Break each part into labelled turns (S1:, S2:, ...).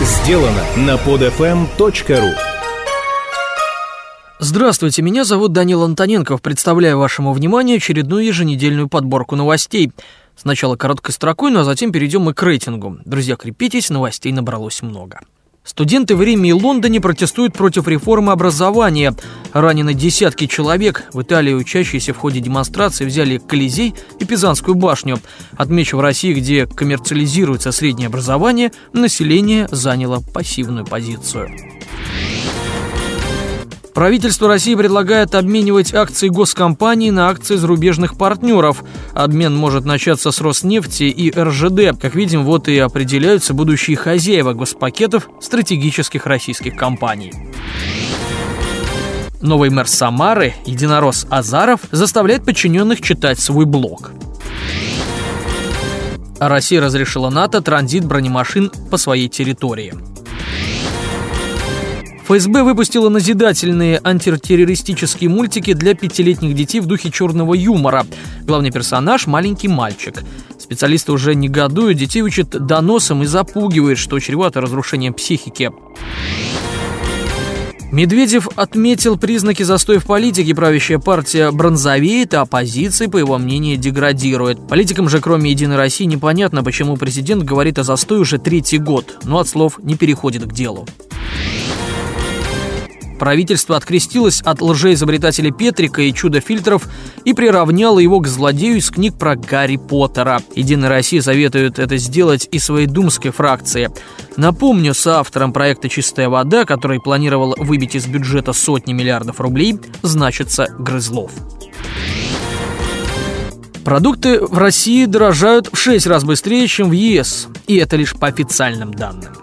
S1: сделано на podfm.ru
S2: Здравствуйте, меня зовут Данил Антоненков. Представляю вашему вниманию очередную еженедельную подборку новостей. Сначала короткой строкой, ну а затем перейдем мы к рейтингу. Друзья, крепитесь, новостей набралось много. Студенты в Риме и Лондоне протестуют против реформы образования. Ранены десятки человек. В Италии учащиеся в ходе демонстрации взяли Колизей и Пизанскую башню. Отмечу, в России, где коммерциализируется среднее образование, население заняло пассивную позицию. Правительство России предлагает обменивать акции госкомпаний на акции зарубежных партнеров. Обмен может начаться с Роснефти и РЖД. Как видим, вот и определяются будущие хозяева госпакетов стратегических российских компаний. Новый мэр Самары, единорос Азаров, заставляет подчиненных читать свой блог. Россия разрешила НАТО транзит бронемашин по своей территории. ФСБ выпустила назидательные антитеррористические мультики для пятилетних детей в духе черного юмора. Главный персонаж – маленький мальчик. Специалисты уже негодуют, детей учат доносом и запугивают, что чревато разрушением психики. Медведев отметил признаки застоя в политике. Правящая партия бронзовеет, а оппозиция, по его мнению, деградирует. Политикам же, кроме «Единой России», непонятно, почему президент говорит о застое уже третий год, но от слов не переходит к делу. Правительство открестилось от лжеизобретателя Петрика и чудо-фильтров и приравняло его к злодею из книг про Гарри Поттера. Единая Россия советует это сделать и своей думской фракции. Напомню, с автором проекта «Чистая вода», который планировал выбить из бюджета сотни миллиардов рублей, значится Грызлов. Продукты в России дорожают в 6 раз быстрее, чем в ЕС. И это лишь по официальным данным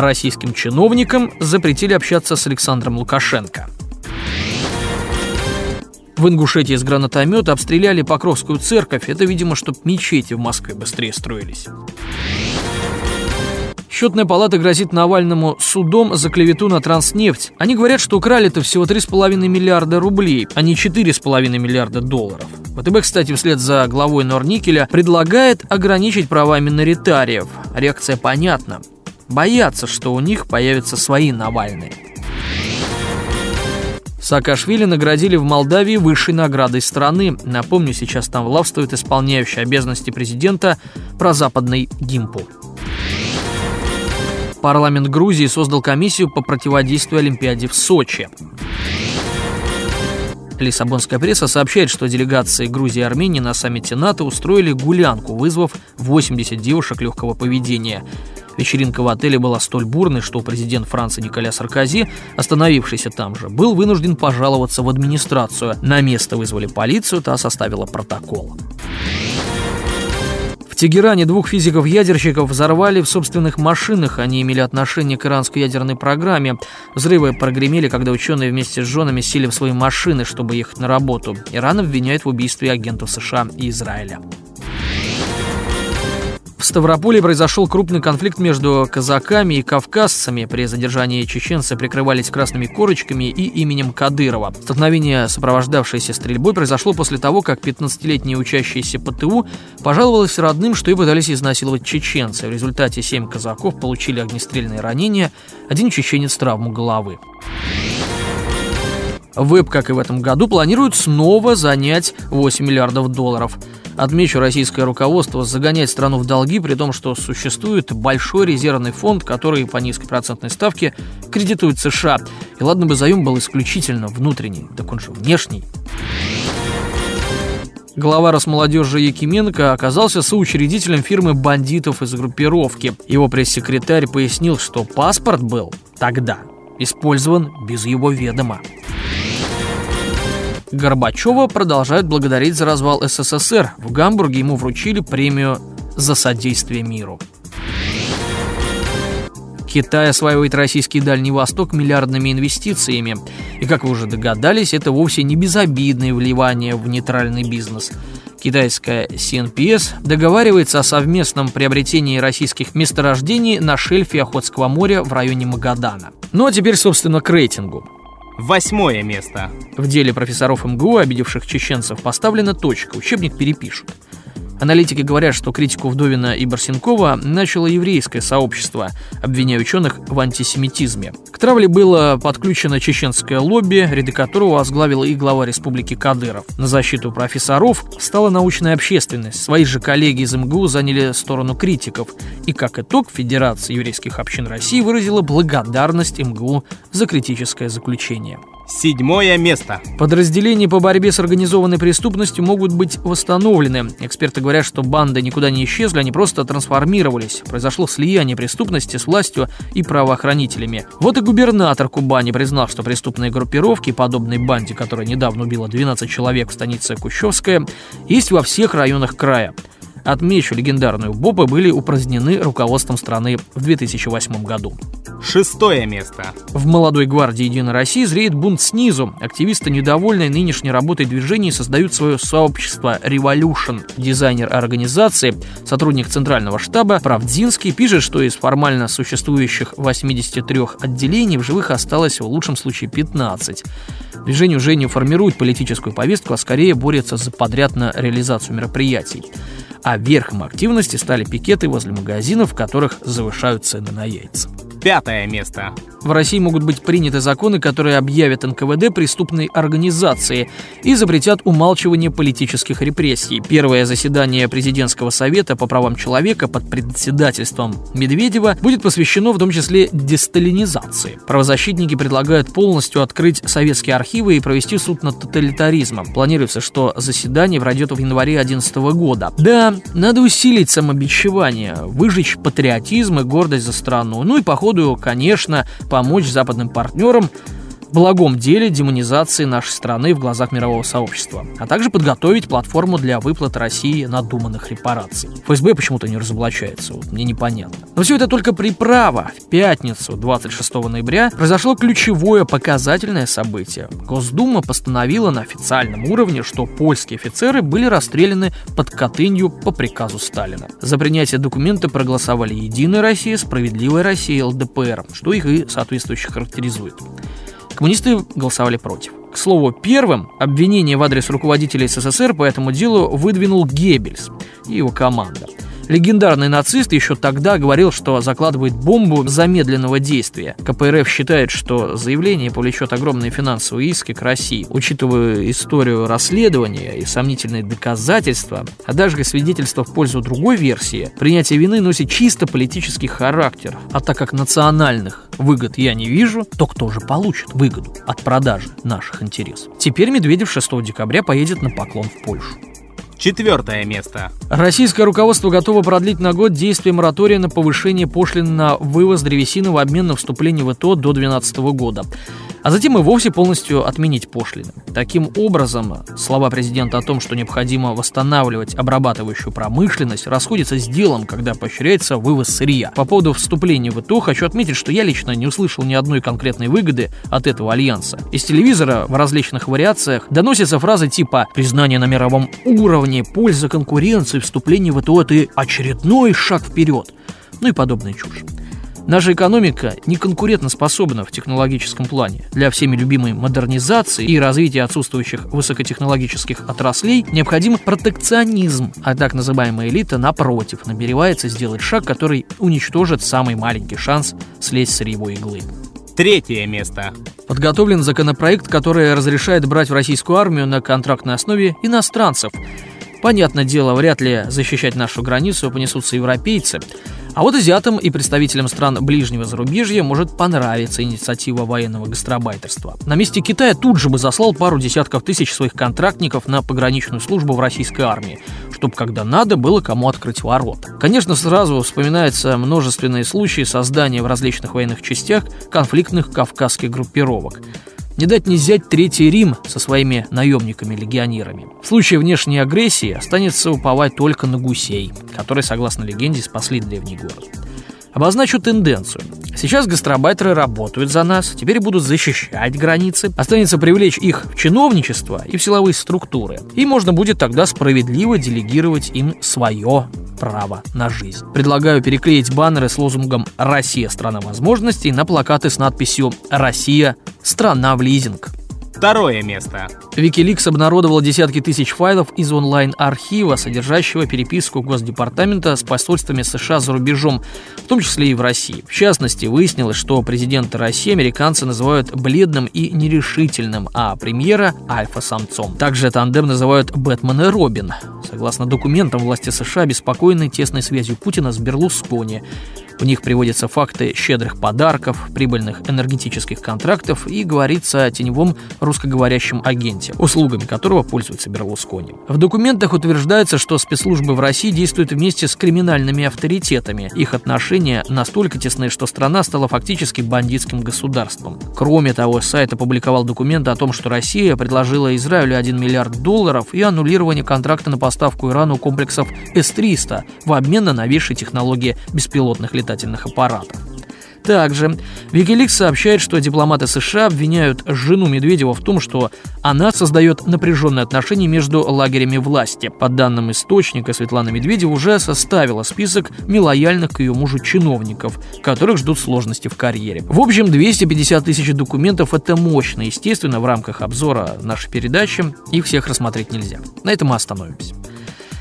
S2: российским чиновникам запретили общаться с Александром Лукашенко. В Ингушетии из гранатомета обстреляли Покровскую церковь. Это, видимо, чтобы мечети в Москве быстрее строились. Счетная палата грозит Навальному судом за клевету на транснефть. Они говорят, что украли-то всего 3,5 миллиарда рублей, а не 4,5 миллиарда долларов. ВТБ, кстати, вслед за главой Норникеля предлагает ограничить права миноритариев. Реакция понятна боятся, что у них появятся свои Навальные. Саакашвили наградили в Молдавии высшей наградой страны. Напомню, сейчас там властвует исполняющий обязанности президента прозападный Гимпу. Парламент Грузии создал комиссию по противодействию Олимпиаде в Сочи. Лиссабонская пресса сообщает, что делегации Грузии и Армении на саммите НАТО устроили гулянку, вызвав 80 девушек легкого поведения. Вечеринка в отеле была столь бурной, что президент Франции Николя Саркози, остановившийся там же, был вынужден пожаловаться в администрацию. На место вызвали полицию, та составила протокол. В Тегеране двух физиков-ядерщиков взорвали в собственных машинах. Они имели отношение к иранской ядерной программе. Взрывы прогремели, когда ученые вместе с женами сели в свои машины, чтобы ехать на работу. Иран обвиняет в убийстве агентов США и Израиля. В Ставрополе произошел крупный конфликт между казаками и кавказцами. При задержании чеченцы прикрывались красными корочками и именем Кадырова. Столкновение, сопровождавшееся стрельбой, произошло после того, как 15-летняя учащаяся ПТУ пожаловалась родным, что и пытались изнасиловать чеченцы. В результате 7 казаков получили огнестрельные ранения, один чеченец травму головы. Веб, как и в этом году, планирует снова занять 8 миллиардов долларов – Отмечу, российское руководство загоняет страну в долги, при том, что существует большой резервный фонд, который по низкой процентной ставке кредитует США. И ладно бы заем был исключительно внутренний, так он же внешний. Глава Росмолодежи Якименко оказался соучредителем фирмы бандитов из группировки. Его пресс-секретарь пояснил, что паспорт был тогда использован без его ведома. Горбачева продолжают благодарить за развал СССР. В Гамбурге ему вручили премию за содействие миру. Китай осваивает российский Дальний Восток миллиардными инвестициями. И, как вы уже догадались, это вовсе не безобидное вливание в нейтральный бизнес. Китайская CNPS договаривается о совместном приобретении российских месторождений на шельфе Охотского моря в районе Магадана. Ну а теперь, собственно, к рейтингу.
S3: Восьмое место.
S2: В деле профессоров МГУ, обидевших чеченцев, поставлена точка, учебник перепишут. Аналитики говорят, что критику Вдовина и Барсенкова начало еврейское сообщество, обвиняя ученых в антисемитизме. К травле было подключено чеченское лобби, ряды которого возглавила и глава республики Кадыров. На защиту профессоров стала научная общественность. Свои же коллеги из МГУ заняли сторону критиков. И как итог, Федерация еврейских общин России выразила благодарность МГУ за критическое заключение.
S3: Седьмое место.
S2: Подразделения по борьбе с организованной преступностью могут быть восстановлены. Эксперты говорят, что банды никуда не исчезли, они просто трансформировались. Произошло слияние преступности с властью и правоохранителями. Вот и губернатор Кубани признал, что преступные группировки, подобной банде, которая недавно убила 12 человек в станице Кущевская, есть во всех районах края. Отмечу, легендарную БОПы были упразднены руководством страны в 2008 году.
S3: Шестое место.
S2: В молодой гвардии Единой России зреет бунт снизу. Активисты, недовольные нынешней работой движения, создают свое сообщество Revolution. Дизайнер организации, сотрудник Центрального штаба Правдинский, пишет, что из формально существующих 83 отделений в живых осталось в лучшем случае 15. Движение уже не формирует политическую повестку, а скорее борется за подряд на реализацию мероприятий а верхом активности стали пикеты возле магазинов, в которых завышают цены на яйца.
S3: Пятое место.
S2: В России могут быть приняты законы, которые объявят НКВД преступной организацией и запретят умалчивание политических репрессий. Первое заседание президентского совета по правам человека под председательством Медведева будет посвящено в том числе десталинизации. Правозащитники предлагают полностью открыть советские архивы и провести суд над тоталитаризмом. Планируется, что заседание пройдет в январе 2011 года. Да, надо усилить самобичевание, выжечь патриотизм и гордость за страну. Ну и по ходу, конечно, помочь западным партнерам благом деле демонизации нашей страны в глазах мирового сообщества, а также подготовить платформу для выплат России надуманных репараций. ФСБ почему-то не разоблачается, вот мне непонятно. Но все это только приправа. В пятницу, 26 ноября, произошло ключевое показательное событие. Госдума постановила на официальном уровне, что польские офицеры были расстреляны под Катынью по приказу Сталина. За принятие документа проголосовали Единая Россия, Справедливая Россия и ЛДПР, что их и соответствующе характеризует. Коммунисты голосовали против. К слову, первым обвинение в адрес руководителей СССР по этому делу выдвинул Геббельс и его команда – Легендарный нацист еще тогда говорил, что закладывает бомбу замедленного действия. КПРФ считает, что заявление повлечет огромные финансовые иски к России. Учитывая историю расследования и сомнительные доказательства, а даже свидетельства в пользу другой версии, принятие вины носит чисто политический характер. А так как национальных выгод я не вижу, то кто же получит выгоду от продажи наших интересов? Теперь Медведев 6 декабря поедет на поклон в Польшу.
S3: Четвертое место.
S2: Российское руководство готово продлить на год действие моратория на повышение пошлин на вывоз древесины в обмен на вступление в ИТО до 2012 года а затем и вовсе полностью отменить пошлины. Таким образом, слова президента о том, что необходимо восстанавливать обрабатывающую промышленность, расходятся с делом, когда поощряется вывоз сырья. По поводу вступления в ИТО хочу отметить, что я лично не услышал ни одной конкретной выгоды от этого альянса. Из телевизора в различных вариациях доносятся фразы типа «признание на мировом уровне, польза конкуренции, вступление в ИТО – это очередной шаг вперед», ну и подобная чушь. Наша экономика не конкурентоспособна в технологическом плане. Для всеми любимой модернизации и развития отсутствующих высокотехнологических отраслей необходим протекционизм, а так называемая элита, напротив, намеревается сделать шаг, который уничтожит самый маленький шанс слезть с сырьевой иглы.
S3: Третье место.
S2: Подготовлен законопроект, который разрешает брать в российскую армию на контрактной основе иностранцев. Понятное дело, вряд ли защищать нашу границу понесутся европейцы. А вот азиатам и представителям стран ближнего зарубежья может понравиться инициатива военного гастробайтерства. На месте Китая тут же бы заслал пару десятков тысяч своих контрактников на пограничную службу в российской армии, чтобы когда надо было кому открыть ворота. Конечно, сразу вспоминаются множественные случаи создания в различных военных частях конфликтных кавказских группировок. Не дать не взять Третий Рим со своими наемниками-легионерами. В случае внешней агрессии останется уповать только на гусей, которые, согласно легенде, спасли древний город. Обозначу тенденцию. Сейчас гастробайтеры работают за нас, теперь будут защищать границы. Останется привлечь их в чиновничество и в силовые структуры. И можно будет тогда справедливо делегировать им свое право на жизнь. Предлагаю переклеить баннеры с лозунгом «Россия – страна возможностей» на плакаты с надписью «Россия – страна в лизинг».
S3: Второе место.
S2: Wikileaks обнародовал десятки тысяч файлов из онлайн-архива, содержащего переписку Госдепартамента с посольствами США за рубежом, в том числе и в России. В частности, выяснилось, что президента России американцы называют бледным и нерешительным, а премьера – альфа-самцом. Также тандем называют Бэтмен и Робин. Согласно документам, власти США обеспокоены тесной связью Путина с Берлускони. В них приводятся факты щедрых подарков, прибыльных энергетических контрактов и говорится о теневом русскоговорящем агенте, услугами которого пользуется Берлускони. В документах утверждается, что спецслужбы в России действуют вместе с криминальными авторитетами. Их отношения настолько тесны, что страна стала фактически бандитским государством. Кроме того, сайт опубликовал документы о том, что Россия предложила Израилю 1 миллиард долларов и аннулирование контракта на поставку Ирану комплексов С-300 в обмен на новейшие технологии беспилотных летательных летательных аппаратов. Также Wikileaks сообщает, что дипломаты США обвиняют жену Медведева в том, что она создает напряженные отношения между лагерями власти. По данным источника, Светлана Медведева уже составила список нелояльных к ее мужу чиновников, которых ждут сложности в карьере. В общем, 250 тысяч документов – это мощно. Естественно, в рамках обзора нашей передачи их всех рассмотреть нельзя. На этом мы остановимся.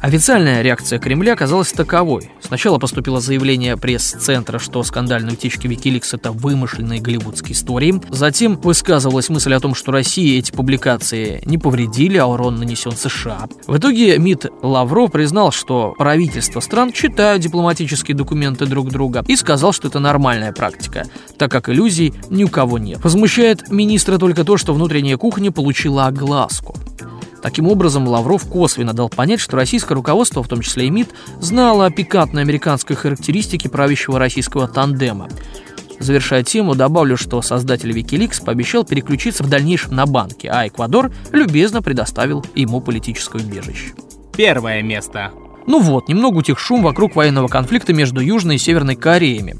S2: Официальная реакция Кремля оказалась таковой. Сначала поступило заявление пресс-центра, что скандальные утечки Wikileaks — это вымышленные голливудские истории. Затем высказывалась мысль о том, что России эти публикации не повредили, а урон нанесен США. В итоге МИД Лавров признал, что правительства стран читают дипломатические документы друг друга и сказал, что это нормальная практика, так как иллюзий ни у кого нет. Возмущает министра только то, что внутренняя кухня получила огласку. Таким образом, Лавров косвенно дал понять, что российское руководство, в том числе и МИД, знало о пикантной американской характеристике правящего российского тандема. Завершая тему, добавлю, что создатель Wikileaks пообещал переключиться в дальнейшем на банки, а Эквадор любезно предоставил ему политическое убежище.
S3: Первое место.
S2: Ну вот, немного утих шум вокруг военного конфликта между Южной и Северной Кореями.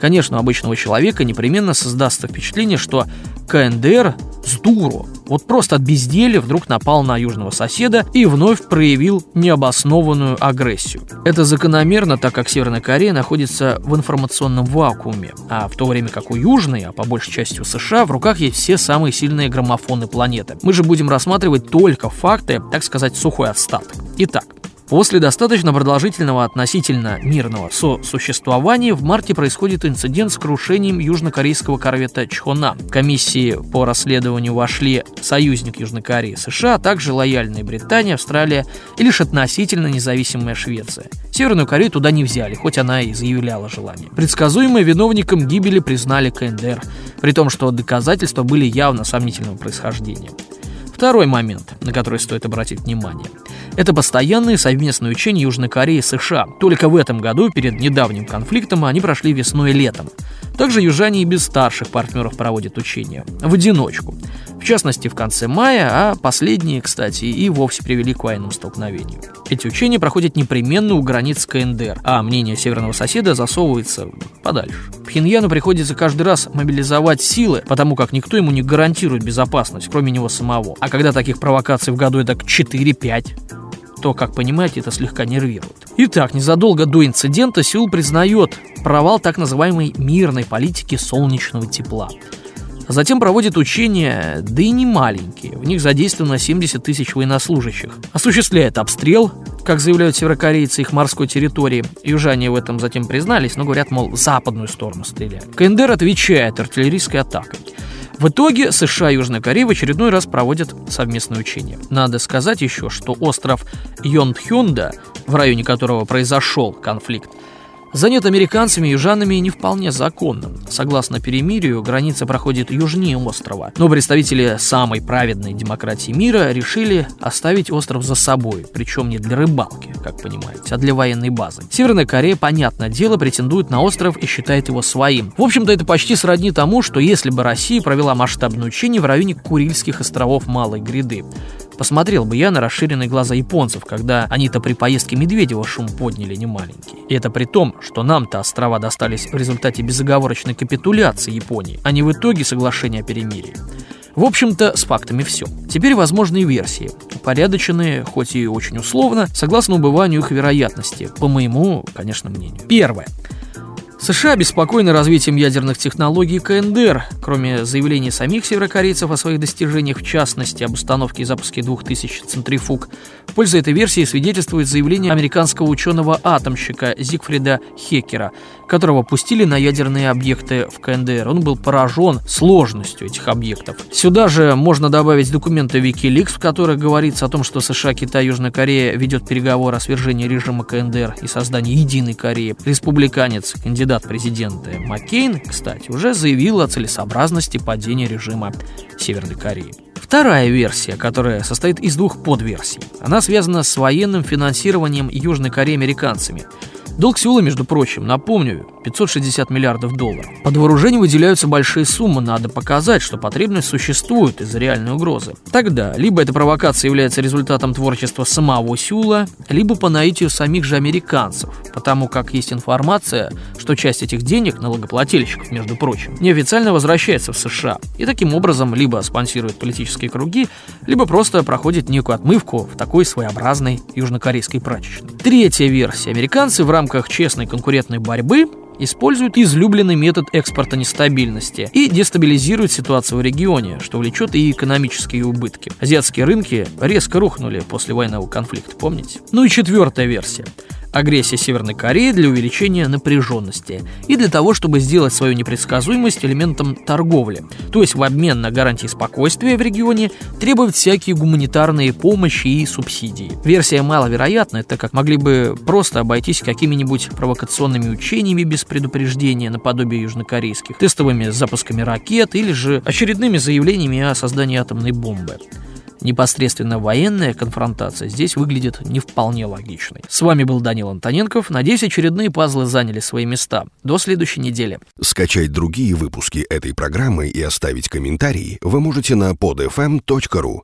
S2: Конечно, у обычного человека непременно создастся впечатление, что КНДР с дуру, вот просто от безделия вдруг напал на южного соседа и вновь проявил необоснованную агрессию. Это закономерно, так как Северная Корея находится в информационном вакууме, а в то время как у Южной, а по большей части у США, в руках есть все самые сильные граммофоны планеты. Мы же будем рассматривать только факты, так сказать, сухой отстаток. Итак, После достаточно продолжительного относительно мирного сосуществования в марте происходит инцидент с крушением южнокорейского корвета Чхона. В комиссии по расследованию вошли союзник Южной Кореи США, а также лояльная Британия, Австралия и лишь относительно независимая Швеция. Северную Корею туда не взяли, хоть она и заявляла желание. Предсказуемо виновником гибели признали КНДР, при том, что доказательства были явно сомнительного происхождения. Второй момент, на который стоит обратить внимание – это постоянные совместные учения Южной Кореи и США. Только в этом году, перед недавним конфликтом, они прошли весной и летом. Также южане и без старших партнеров проводят учения. В одиночку. В частности, в конце мая, а последние, кстати, и вовсе привели к военному столкновению. Эти учения проходят непременно у границ КНДР, а мнение северного соседа засовывается подальше. Пхеньяну приходится каждый раз мобилизовать силы, потому как никто ему не гарантирует безопасность, кроме него самого. А когда таких провокаций в году это 4-5, то, как понимаете, это слегка нервирует. Итак, незадолго до инцидента Сеул признает провал так называемой мирной политики солнечного тепла. Затем проводит учения, да и не маленькие. В них задействовано 70 тысяч военнослужащих. Осуществляет обстрел, как заявляют северокорейцы, их морской территории. Южане в этом затем признались, но говорят, мол, западную сторону стреляют. КНДР отвечает артиллерийской атакой. В итоге США и Южная Корея в очередной раз проводят совместные учения. Надо сказать еще, что остров Йонтхюнда, в районе которого произошел конфликт, занят американцами и южанами не вполне законным. Согласно перемирию, граница проходит южнее острова, но представители самой праведной демократии мира решили оставить остров за собой, причем не для рыбалки, как понимаете, а для военной базы. Северная Корея, понятное дело, претендует на остров и считает его своим. В общем-то, это почти сродни тому, что если бы Россия провела масштабное учение в районе Курильских островов Малой Гряды. Посмотрел бы я на расширенные глаза японцев, когда они-то при поездке Медведева шум подняли немаленький. И это при том, что нам-то острова достались в результате безоговорочной капитуляции Японии, а не в итоге соглашения о перемирии. В общем-то, с фактами все. Теперь возможные версии, упорядоченные, хоть и очень условно, согласно убыванию их вероятности, по моему, конечно, мнению. Первое. США обеспокоены развитием ядерных технологий КНДР. Кроме заявлений самих северокорейцев о своих достижениях, в частности, об установке и запуске 2000 центрифуг, в пользу этой версии свидетельствует заявление американского ученого-атомщика Зигфрида Хекера, которого пустили на ядерные объекты в КНДР. Он был поражен сложностью этих объектов. Сюда же можно добавить документы Wikileaks, в которых говорится о том, что США, Китай, Южная Корея ведет переговоры о свержении режима КНДР и создании единой Кореи. Республиканец, кандидат кандидат в Маккейн, кстати, уже заявил о целесообразности падения режима Северной Кореи. Вторая версия, которая состоит из двух подверсий, она связана с военным финансированием Южной Кореи американцами – Долг Сеула, между прочим, напомню, 560 миллиардов долларов. Под вооружение выделяются большие суммы, надо показать, что потребность существует из-за реальной угрозы. Тогда либо эта провокация является результатом творчества самого Сеула, либо по наитию самих же американцев, потому как есть информация, что часть этих денег, налогоплательщиков, между прочим, неофициально возвращается в США, и таким образом либо спонсирует политические круги, либо просто проходит некую отмывку в такой своеобразной южнокорейской прачечной. Третья версия. Американцы в рамках честной конкурентной борьбы используют излюбленный метод экспорта нестабильности и дестабилизируют ситуацию в регионе, что влечет и экономические убытки. Азиатские рынки резко рухнули после военного конфликта, помните? Ну и четвертая версия агрессия Северной Кореи для увеличения напряженности и для того, чтобы сделать свою непредсказуемость элементом торговли. То есть в обмен на гарантии спокойствия в регионе требуют всякие гуманитарные помощи и субсидии. Версия маловероятная, так как могли бы просто обойтись какими-нибудь провокационными учениями без предупреждения наподобие южнокорейских, тестовыми запусками ракет или же очередными заявлениями о создании атомной бомбы непосредственно военная конфронтация здесь выглядит не вполне логичной. С вами был Данил Антоненков. Надеюсь, очередные пазлы заняли свои места. До следующей недели.
S4: Скачать другие выпуски этой программы и оставить комментарии вы можете на podfm.ru.